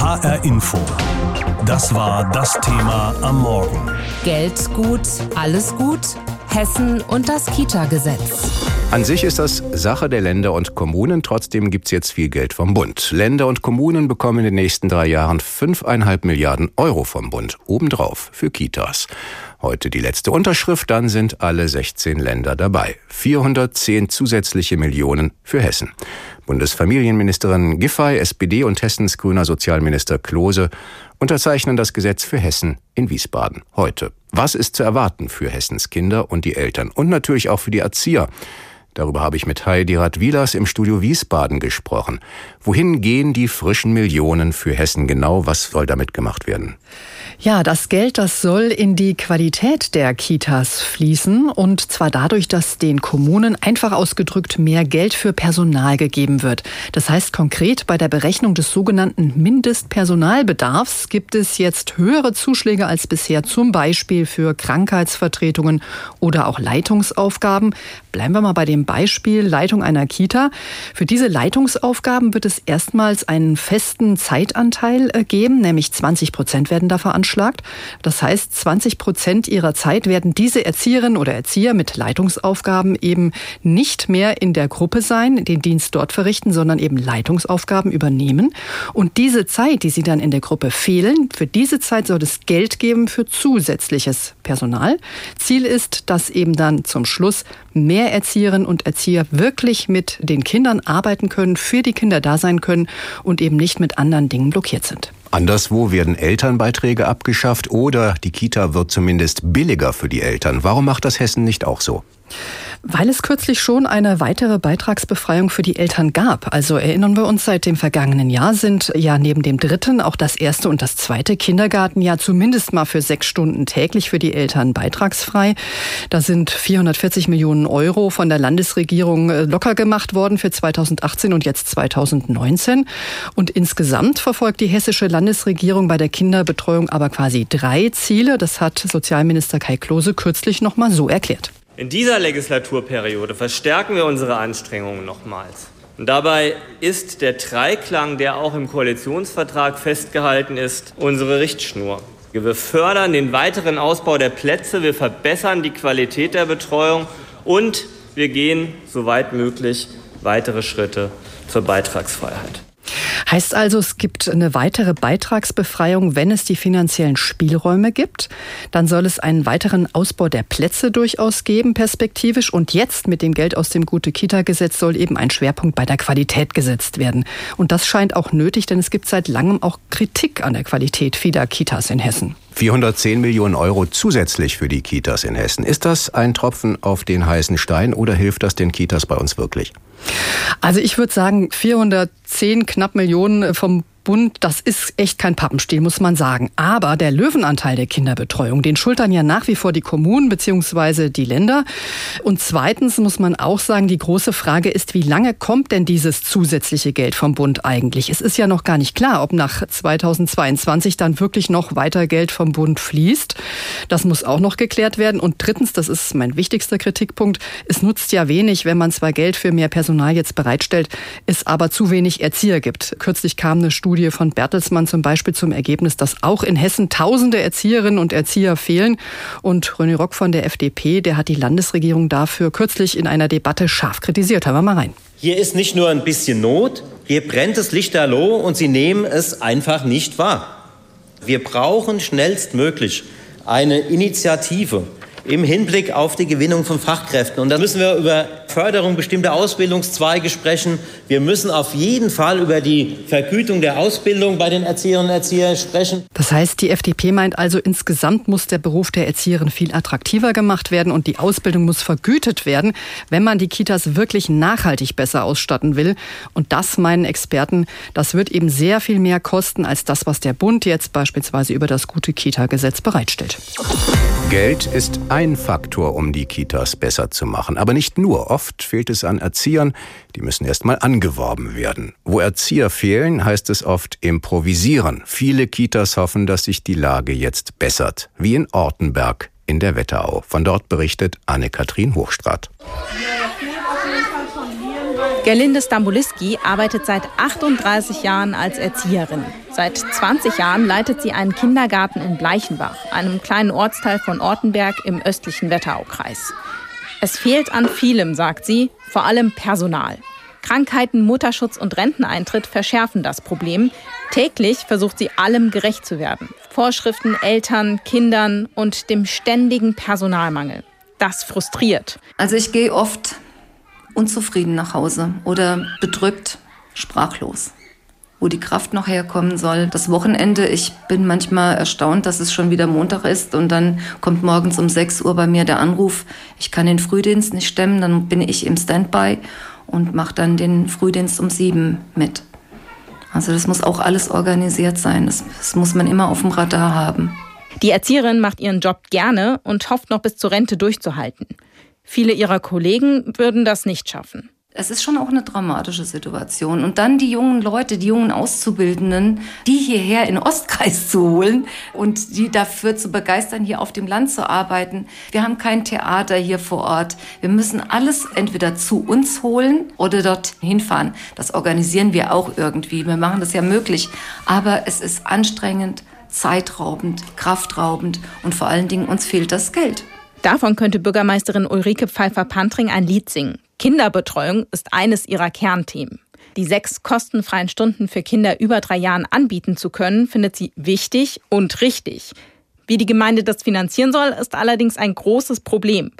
HR Info. Das war das Thema am Morgen. Geld gut, alles gut. Hessen und das Kita-Gesetz. An sich ist das Sache der Länder und Kommunen. Trotzdem gibt's jetzt viel Geld vom Bund. Länder und Kommunen bekommen in den nächsten drei Jahren fünfeinhalb Milliarden Euro vom Bund. Obendrauf für Kitas. Heute die letzte Unterschrift, dann sind alle 16 Länder dabei. 410 zusätzliche Millionen für Hessen. Bundesfamilienministerin Giffey, SPD und Hessens grüner Sozialminister Klose unterzeichnen das Gesetz für Hessen in Wiesbaden heute. Was ist zu erwarten für Hessens Kinder und die Eltern und natürlich auch für die Erzieher? Darüber habe ich mit Heidi Radwilas im Studio Wiesbaden gesprochen. Wohin gehen die frischen Millionen für Hessen genau? Was soll damit gemacht werden? Ja, das Geld, das soll in die Qualität der Kitas fließen und zwar dadurch, dass den Kommunen einfach ausgedrückt mehr Geld für Personal gegeben wird. Das heißt konkret, bei der Berechnung des sogenannten Mindestpersonalbedarfs gibt es jetzt höhere Zuschläge als bisher, zum Beispiel für Krankheitsvertretungen oder auch Leitungsaufgaben. Bleiben wir mal bei dem Beispiel Leitung einer Kita. Für diese Leitungsaufgaben wird es erstmals einen festen Zeitanteil äh, geben, nämlich 20 Prozent werden da veranschlagt. Das heißt, 20 Prozent ihrer Zeit werden diese Erzieherinnen oder Erzieher mit Leitungsaufgaben eben nicht mehr in der Gruppe sein, den Dienst dort verrichten, sondern eben Leitungsaufgaben übernehmen. Und diese Zeit, die sie dann in der Gruppe fehlen, für diese Zeit soll es Geld geben für zusätzliches Personal. Ziel ist, dass eben dann zum Schluss mehr Erzieherinnen und Erzieher wirklich mit den Kindern arbeiten können, für die Kinder da sein können und eben nicht mit anderen Dingen blockiert sind. Anderswo werden Elternbeiträge abgeschafft oder die Kita wird zumindest billiger für die Eltern. Warum macht das Hessen nicht auch so? Weil es kürzlich schon eine weitere Beitragsbefreiung für die Eltern gab. Also erinnern wir uns, seit dem vergangenen Jahr sind ja neben dem dritten auch das erste und das zweite Kindergartenjahr zumindest mal für sechs Stunden täglich für die Eltern beitragsfrei. Da sind 440 Millionen Euro von der Landesregierung äh, locker gemacht worden für 2018 und jetzt 2019. Und insgesamt verfolgt die hessische Landesregierung bei der Kinderbetreuung aber quasi drei Ziele. Das hat Sozialminister Kai Klose kürzlich noch mal so erklärt. In dieser Legislaturperiode verstärken wir unsere Anstrengungen nochmals. Und dabei ist der Dreiklang, der auch im Koalitionsvertrag festgehalten ist, unsere Richtschnur. Wir fördern den weiteren Ausbau der Plätze, wir verbessern die Qualität der Betreuung und wir gehen, soweit möglich, weitere Schritte zur Beitragsfreiheit. Heißt also, es gibt eine weitere Beitragsbefreiung, wenn es die finanziellen Spielräume gibt. Dann soll es einen weiteren Ausbau der Plätze durchaus geben, perspektivisch. Und jetzt mit dem Geld aus dem Gute-Kita-Gesetz soll eben ein Schwerpunkt bei der Qualität gesetzt werden. Und das scheint auch nötig, denn es gibt seit langem auch Kritik an der Qualität vieler Kitas in Hessen. 410 Millionen Euro zusätzlich für die Kitas in Hessen. Ist das ein Tropfen auf den heißen Stein oder hilft das den Kitas bei uns wirklich? Also ich würde sagen, 410 knapp Millionen vom Bund, das ist echt kein Pappenstiel, muss man sagen. Aber der Löwenanteil der Kinderbetreuung, den schultern ja nach wie vor die Kommunen bzw. die Länder. Und zweitens muss man auch sagen, die große Frage ist, wie lange kommt denn dieses zusätzliche Geld vom Bund eigentlich? Es ist ja noch gar nicht klar, ob nach 2022 dann wirklich noch weiter Geld vom Bund fließt. Das muss auch noch geklärt werden. Und drittens, das ist mein wichtigster Kritikpunkt, es nutzt ja wenig, wenn man zwar Geld für mehr Personal jetzt bereitstellt, es aber zu wenig Erzieher gibt. Kürzlich kam eine Studie Studie von Bertelsmann zum Beispiel zum Ergebnis, dass auch in Hessen tausende Erzieherinnen und Erzieher fehlen. Und René Rock von der FDP, der hat die Landesregierung dafür kürzlich in einer Debatte scharf kritisiert. Hören wir mal rein. Hier ist nicht nur ein bisschen Not, hier brennt das Lichterloh und Sie nehmen es einfach nicht wahr. Wir brauchen schnellstmöglich eine Initiative im Hinblick auf die Gewinnung von Fachkräften. Und da müssen wir über Förderung bestimmter Ausbildungszweige sprechen. Wir müssen auf jeden Fall über die Vergütung der Ausbildung bei den Erzieherinnen und Erziehern sprechen. Das heißt, die FDP meint also, insgesamt muss der Beruf der Erzieherin viel attraktiver gemacht werden und die Ausbildung muss vergütet werden, wenn man die Kitas wirklich nachhaltig besser ausstatten will. Und das meinen Experten, das wird eben sehr viel mehr kosten als das, was der Bund jetzt beispielsweise über das gute Kita-Gesetz bereitstellt. Geld ist ein Faktor, um die Kitas besser zu machen. Aber nicht nur. Oft fehlt es an Erziehern. Die müssen erst mal angeworben werden. Wo Erzieher fehlen, heißt es oft improvisieren. Viele Kitas hoffen, dass sich die Lage jetzt bessert. Wie in Ortenberg in der Wetterau. Von dort berichtet Anne-Kathrin Hochstrat. Gerlinde Stambuliski arbeitet seit 38 Jahren als Erzieherin. Seit 20 Jahren leitet sie einen Kindergarten in Bleichenbach, einem kleinen Ortsteil von Ortenberg im östlichen Wetteraukreis. Es fehlt an vielem, sagt sie, vor allem Personal. Krankheiten, Mutterschutz und Renteneintritt verschärfen das Problem. Täglich versucht sie allem gerecht zu werden. Vorschriften Eltern, Kindern und dem ständigen Personalmangel. Das frustriert. Also ich gehe oft unzufrieden nach Hause oder bedrückt, sprachlos. Wo die Kraft noch herkommen soll. Das Wochenende, ich bin manchmal erstaunt, dass es schon wieder Montag ist und dann kommt morgens um 6 Uhr bei mir der Anruf, ich kann den Frühdienst nicht stemmen, dann bin ich im Standby und mache dann den Frühdienst um 7 mit. Also das muss auch alles organisiert sein. Das, das muss man immer auf dem Radar haben. Die Erzieherin macht ihren Job gerne und hofft noch bis zur Rente durchzuhalten. Viele ihrer Kollegen würden das nicht schaffen. Es ist schon auch eine dramatische Situation. Und dann die jungen Leute, die jungen Auszubildenden, die hierher in Ostkreis zu holen und die dafür zu begeistern, hier auf dem Land zu arbeiten. Wir haben kein Theater hier vor Ort. Wir müssen alles entweder zu uns holen oder dort hinfahren. Das organisieren wir auch irgendwie. Wir machen das ja möglich. Aber es ist anstrengend, zeitraubend, kraftraubend und vor allen Dingen uns fehlt das Geld. Davon könnte Bürgermeisterin Ulrike Pfeiffer-Pantring ein Lied singen. Kinderbetreuung ist eines ihrer Kernthemen. Die sechs kostenfreien Stunden für Kinder über drei Jahren anbieten zu können, findet sie wichtig und richtig. Wie die Gemeinde das finanzieren soll, ist allerdings ein großes Problem.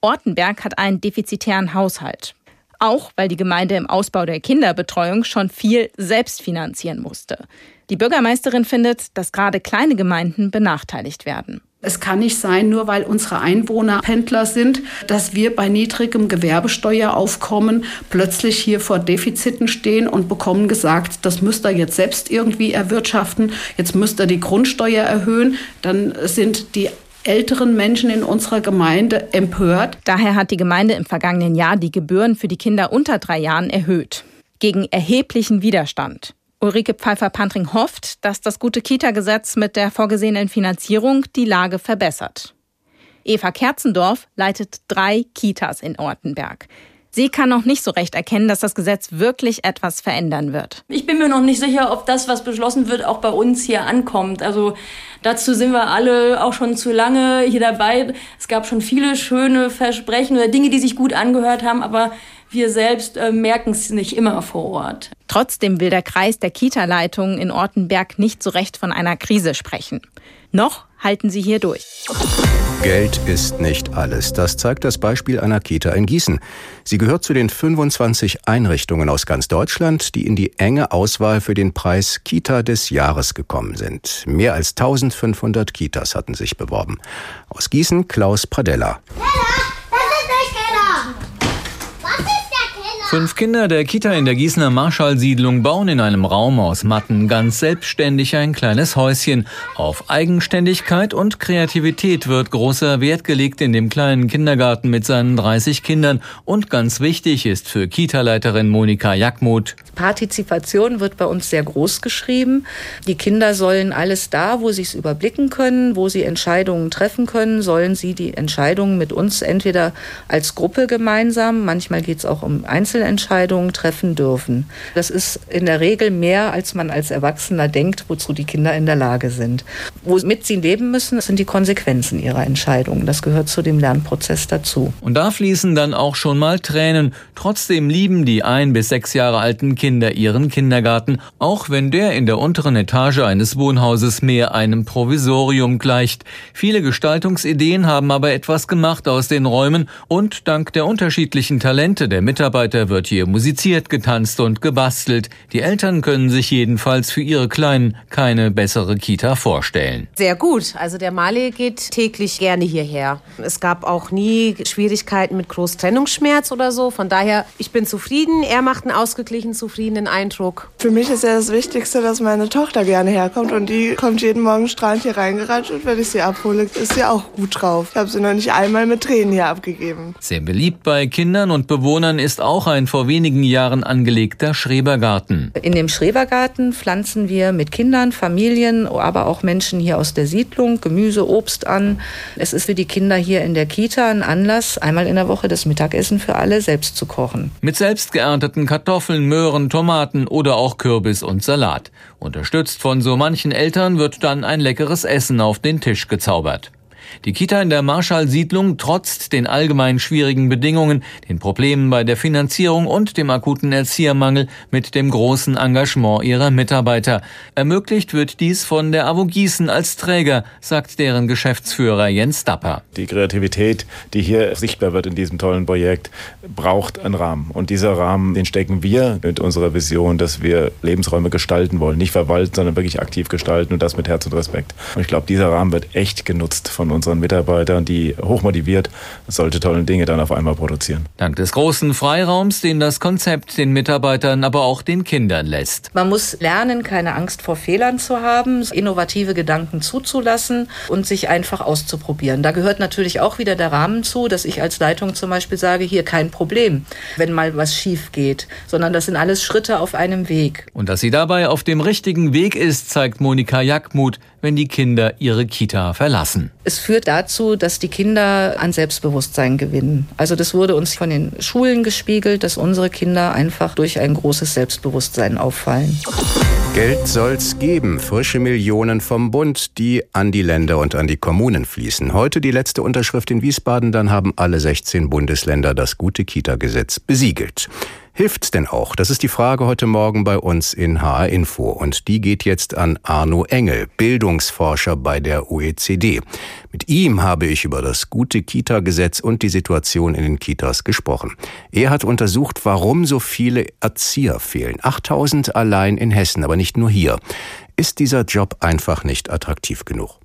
Ortenberg hat einen defizitären Haushalt. Auch weil die Gemeinde im Ausbau der Kinderbetreuung schon viel selbst finanzieren musste. Die Bürgermeisterin findet, dass gerade kleine Gemeinden benachteiligt werden. Es kann nicht sein, nur weil unsere Einwohner Pendler sind, dass wir bei niedrigem Gewerbesteueraufkommen plötzlich hier vor Defiziten stehen und bekommen gesagt, das müsst ihr jetzt selbst irgendwie erwirtschaften, jetzt müsst ihr die Grundsteuer erhöhen, dann sind die älteren Menschen in unserer Gemeinde empört. Daher hat die Gemeinde im vergangenen Jahr die Gebühren für die Kinder unter drei Jahren erhöht. Gegen erheblichen Widerstand. Ulrike Pfeiffer-Pantring hofft, dass das gute Kita-Gesetz mit der vorgesehenen Finanzierung die Lage verbessert. Eva Kerzendorf leitet drei Kitas in Ortenberg. Sie kann noch nicht so recht erkennen, dass das Gesetz wirklich etwas verändern wird. Ich bin mir noch nicht sicher, ob das, was beschlossen wird, auch bei uns hier ankommt. Also dazu sind wir alle auch schon zu lange hier dabei. Es gab schon viele schöne Versprechen oder Dinge, die sich gut angehört haben, aber wir selbst äh, merken es nicht immer vor Ort. Trotzdem will der Kreis der Kita-Leitungen in Ortenberg nicht so recht von einer Krise sprechen. Noch halten sie hier durch. Geld ist nicht alles. Das zeigt das Beispiel einer Kita in Gießen. Sie gehört zu den 25 Einrichtungen aus ganz Deutschland, die in die enge Auswahl für den Preis Kita des Jahres gekommen sind. Mehr als 1500 Kitas hatten sich beworben. Aus Gießen Klaus Pradella. Fünf Kinder der Kita in der Gießener Marschallsiedlung bauen in einem Raum aus Matten ganz selbstständig ein kleines Häuschen. Auf Eigenständigkeit und Kreativität wird großer Wert gelegt in dem kleinen Kindergarten mit seinen 30 Kindern. Und ganz wichtig ist für Kita-Leiterin Monika Jackmuth. Partizipation wird bei uns sehr groß geschrieben. Die Kinder sollen alles da, wo sie es überblicken können, wo sie Entscheidungen treffen können, sollen sie die Entscheidungen mit uns entweder als Gruppe gemeinsam, manchmal geht es auch um Einzel Einzelentscheidungen treffen dürfen. Das ist in der Regel mehr, als man als Erwachsener denkt, wozu die Kinder in der Lage sind. Womit sie leben müssen, sind die Konsequenzen ihrer Entscheidungen. Das gehört zu dem Lernprozess dazu. Und da fließen dann auch schon mal Tränen. Trotzdem lieben die ein bis sechs Jahre alten Kinder ihren Kindergarten, auch wenn der in der unteren Etage eines Wohnhauses mehr einem Provisorium gleicht. Viele Gestaltungsideen haben aber etwas gemacht aus den Räumen und dank der unterschiedlichen Talente der Mitarbeiter wird hier musiziert, getanzt und gebastelt. Die Eltern können sich jedenfalls für ihre Kleinen keine bessere Kita vorstellen. Sehr gut. Also der Mali geht täglich gerne hierher. Es gab auch nie Schwierigkeiten mit Großtrennungsschmerz oder so. Von daher, ich bin zufrieden. Er macht einen ausgeglichen, zufriedenen Eindruck. Für mich ist ja das Wichtigste, dass meine Tochter gerne herkommt. Und die kommt jeden Morgen strahlend hier reingeratscht. Und wenn ich sie abhole, ist sie auch gut drauf. Ich habe sie noch nicht einmal mit Tränen hier abgegeben. Sehr beliebt bei Kindern und Bewohnern ist auch ein ein vor wenigen Jahren angelegter Schrebergarten. In dem Schrebergarten pflanzen wir mit Kindern, Familien, aber auch Menschen hier aus der Siedlung Gemüse, Obst an. Es ist für die Kinder hier in der Kita ein Anlass, einmal in der Woche das Mittagessen für alle selbst zu kochen. Mit selbst geernteten Kartoffeln, Möhren, Tomaten oder auch Kürbis und Salat. Unterstützt von so manchen Eltern wird dann ein leckeres Essen auf den Tisch gezaubert. Die Kita in der Marschall-Siedlung trotzt den allgemein schwierigen Bedingungen, den Problemen bei der Finanzierung und dem akuten Erziehermangel mit dem großen Engagement ihrer Mitarbeiter. Ermöglicht wird dies von der AWO Gießen als Träger, sagt deren Geschäftsführer Jens Dapper. Die Kreativität, die hier sichtbar wird in diesem tollen Projekt, braucht einen Rahmen. Und dieser Rahmen, den stecken wir mit unserer Vision, dass wir Lebensräume gestalten wollen. Nicht verwalten, sondern wirklich aktiv gestalten und das mit Herz und Respekt. Und ich glaube, dieser Rahmen wird echt genutzt von uns unseren Mitarbeitern, die hochmotiviert solche tollen Dinge dann auf einmal produzieren. Dank des großen Freiraums, den das Konzept den Mitarbeitern, aber auch den Kindern lässt. Man muss lernen, keine Angst vor Fehlern zu haben, innovative Gedanken zuzulassen und sich einfach auszuprobieren. Da gehört natürlich auch wieder der Rahmen zu, dass ich als Leitung zum Beispiel sage, hier kein Problem, wenn mal was schief geht, sondern das sind alles Schritte auf einem Weg. Und dass sie dabei auf dem richtigen Weg ist, zeigt Monika Jackmuth, wenn die Kinder ihre Kita verlassen. Es führt dazu, dass die Kinder an Selbstbewusstsein gewinnen. Also das wurde uns von den Schulen gespiegelt, dass unsere Kinder einfach durch ein großes Selbstbewusstsein auffallen. Geld soll's geben, frische Millionen vom Bund, die an die Länder und an die Kommunen fließen. Heute die letzte Unterschrift in Wiesbaden, dann haben alle 16 Bundesländer das gute Kita-Gesetz besiegelt. Hilft's denn auch? Das ist die Frage heute Morgen bei uns in HR Info. Und die geht jetzt an Arno Engel, Bildungsforscher bei der OECD. Mit ihm habe ich über das gute Kita-Gesetz und die Situation in den Kitas gesprochen. Er hat untersucht, warum so viele Erzieher fehlen. 8000 allein in Hessen, aber nicht nur hier. Ist dieser Job einfach nicht attraktiv genug?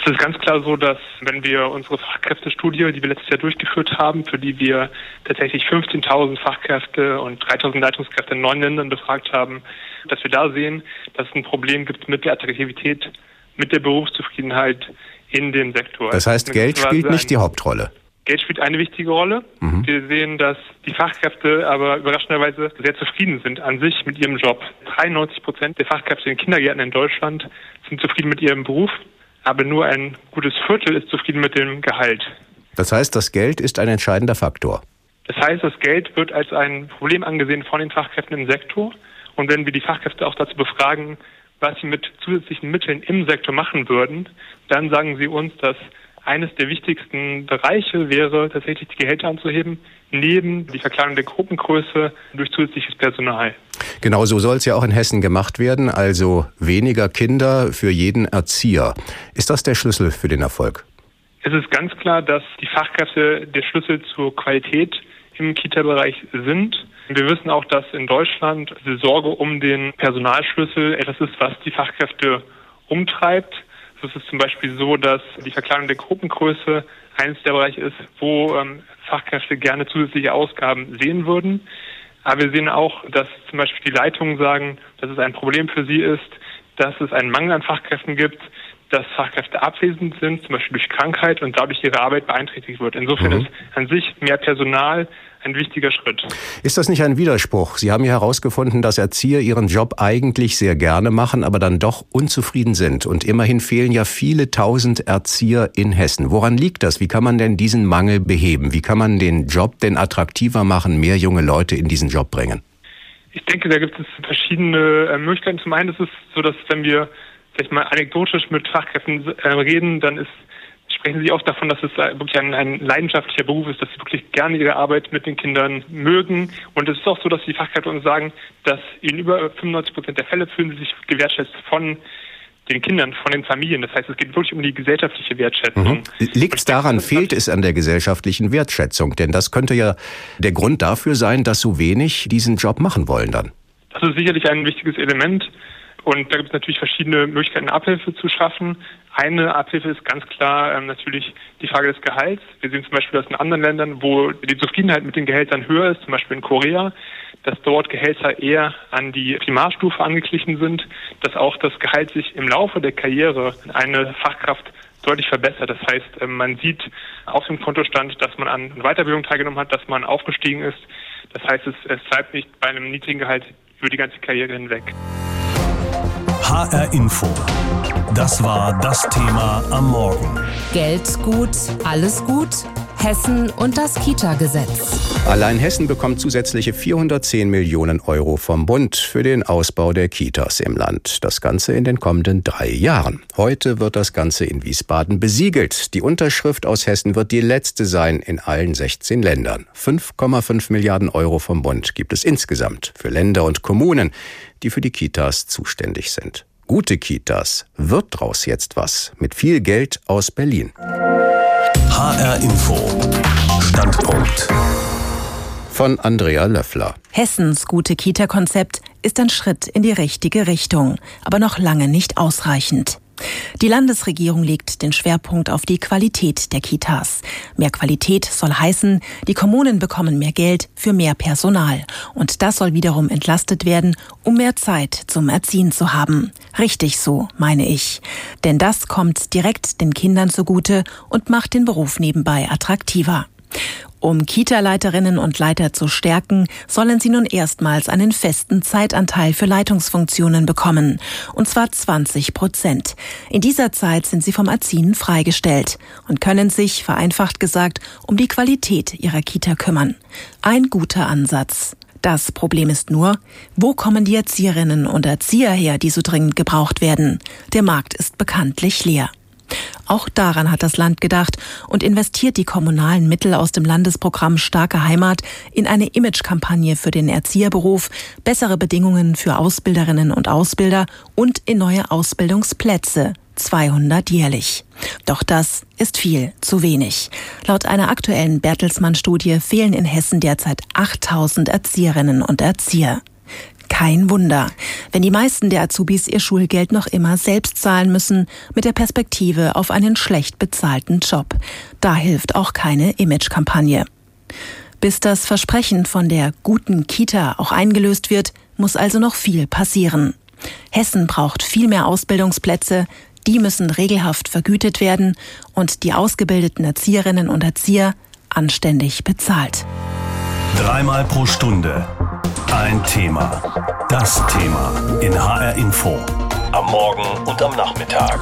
Es ist ganz klar so, dass wenn wir unsere Fachkräftestudie, die wir letztes Jahr durchgeführt haben, für die wir tatsächlich 15.000 Fachkräfte und 3.000 Leitungskräfte in neun Ländern befragt haben, dass wir da sehen, dass es ein Problem gibt mit der Attraktivität, mit der Berufszufriedenheit in dem Sektor. Das heißt, Geld spielt nicht die Hauptrolle. Geld spielt eine wichtige Rolle. Mhm. Wir sehen, dass die Fachkräfte aber überraschenderweise sehr zufrieden sind an sich mit ihrem Job. 93 Prozent der Fachkräfte in Kindergärten in Deutschland sind zufrieden mit ihrem Beruf aber nur ein gutes Viertel ist zufrieden mit dem Gehalt. Das heißt, das Geld ist ein entscheidender Faktor. Das heißt, das Geld wird als ein Problem angesehen von den Fachkräften im Sektor. Und wenn wir die Fachkräfte auch dazu befragen, was sie mit zusätzlichen Mitteln im Sektor machen würden, dann sagen sie uns, dass eines der wichtigsten Bereiche wäre, tatsächlich die Gehälter anzuheben, neben die Verkleidung der Gruppengröße durch zusätzliches Personal. Genau so soll es ja auch in Hessen gemacht werden, also weniger Kinder für jeden Erzieher. Ist das der Schlüssel für den Erfolg? Es ist ganz klar, dass die Fachkräfte der Schlüssel zur Qualität im Kita-Bereich sind. Wir wissen auch, dass in Deutschland die Sorge um den Personalschlüssel etwas ist, was die Fachkräfte umtreibt. Es ist zum Beispiel so, dass die Verkleidung der Gruppengröße eines der Bereiche ist, wo ähm, Fachkräfte gerne zusätzliche Ausgaben sehen würden. Aber wir sehen auch, dass zum Beispiel die Leitungen sagen, dass es ein Problem für sie ist, dass es einen Mangel an Fachkräften gibt, dass Fachkräfte abwesend sind, zum Beispiel durch Krankheit und dadurch ihre Arbeit beeinträchtigt wird. Insofern mhm. ist an sich mehr Personal ein wichtiger Schritt. Ist das nicht ein Widerspruch? Sie haben ja herausgefunden, dass Erzieher ihren Job eigentlich sehr gerne machen, aber dann doch unzufrieden sind. Und immerhin fehlen ja viele tausend Erzieher in Hessen. Woran liegt das? Wie kann man denn diesen Mangel beheben? Wie kann man den Job denn attraktiver machen, mehr junge Leute in diesen Job bringen? Ich denke, da gibt es verschiedene äh, Möglichkeiten. Zum einen ist es so, dass wenn wir vielleicht mal anekdotisch mit Fachkräften äh, reden, dann ist sprechen Sie oft davon, dass es wirklich ein, ein, leidenschaftlicher Beruf ist, dass Sie wirklich gerne Ihre Arbeit mit den Kindern mögen. Und es ist auch so, dass die Fachkräfte uns sagen, dass in über 95 Prozent der Fälle fühlen sie sich gewertschätzt von den Kindern, von den Familien. Das heißt, es geht wirklich um die gesellschaftliche Wertschätzung. Mhm. Liegt es daran, fehlt es an der gesellschaftlichen Wertschätzung? Denn das könnte ja der Grund dafür sein, dass so wenig diesen Job machen wollen dann. Das ist sicherlich ein wichtiges Element. Und da gibt es natürlich verschiedene Möglichkeiten, Abhilfe zu schaffen. Eine Abhilfe ist ganz klar ähm, natürlich die Frage des Gehalts. Wir sehen zum Beispiel, dass in anderen Ländern, wo die Zufriedenheit mit den Gehältern höher ist, zum Beispiel in Korea, dass dort Gehälter eher an die Primarstufe angeglichen sind, dass auch das Gehalt sich im Laufe der Karriere eine Fachkraft deutlich verbessert. Das heißt, ähm, man sieht auf dem Kontostand, dass man an Weiterbildung teilgenommen hat, dass man aufgestiegen ist, Das heißt, es, es bleibt nicht bei einem niedrigen Gehalt über die ganze Karriere hinweg. HR Info. Das war das Thema am Morgen. Geld gut, alles gut. Hessen und das Kita-Gesetz. Allein Hessen bekommt zusätzliche 410 Millionen Euro vom Bund für den Ausbau der Kitas im Land. Das Ganze in den kommenden drei Jahren. Heute wird das Ganze in Wiesbaden besiegelt. Die Unterschrift aus Hessen wird die letzte sein in allen 16 Ländern. 5,5 Milliarden Euro vom Bund gibt es insgesamt für Länder und Kommunen, die für die Kitas zuständig sind. Gute Kitas. Wird draus jetzt was? Mit viel Geld aus Berlin. HR Info. Standpunkt. Von Andrea Löffler. Hessens gute Kita-Konzept ist ein Schritt in die richtige Richtung, aber noch lange nicht ausreichend. Die Landesregierung legt den Schwerpunkt auf die Qualität der Kitas. Mehr Qualität soll heißen, die Kommunen bekommen mehr Geld für mehr Personal. Und das soll wiederum entlastet werden, um mehr Zeit zum Erziehen zu haben. Richtig so, meine ich. Denn das kommt direkt den Kindern zugute und macht den Beruf nebenbei attraktiver. Um Kita-Leiterinnen und Leiter zu stärken, sollen sie nun erstmals einen festen Zeitanteil für Leitungsfunktionen bekommen. Und zwar 20 Prozent. In dieser Zeit sind sie vom Erziehen freigestellt und können sich, vereinfacht gesagt, um die Qualität ihrer Kita kümmern. Ein guter Ansatz. Das Problem ist nur, wo kommen die Erzieherinnen und Erzieher her, die so dringend gebraucht werden? Der Markt ist bekanntlich leer. Auch daran hat das Land gedacht und investiert die kommunalen Mittel aus dem Landesprogramm Starke Heimat in eine Imagekampagne für den Erzieherberuf, bessere Bedingungen für Ausbilderinnen und Ausbilder und in neue Ausbildungsplätze. 200 jährlich. Doch das ist viel zu wenig. Laut einer aktuellen Bertelsmann-Studie fehlen in Hessen derzeit 8000 Erzieherinnen und Erzieher. Kein Wunder, wenn die meisten der Azubis ihr Schulgeld noch immer selbst zahlen müssen, mit der Perspektive auf einen schlecht bezahlten Job. Da hilft auch keine Imagekampagne. Bis das Versprechen von der guten Kita auch eingelöst wird, muss also noch viel passieren. Hessen braucht viel mehr Ausbildungsplätze, die müssen regelhaft vergütet werden und die ausgebildeten Erzieherinnen und Erzieher anständig bezahlt. Dreimal pro Stunde ein Thema. Das Thema in HR Info. Am Morgen und am Nachmittag.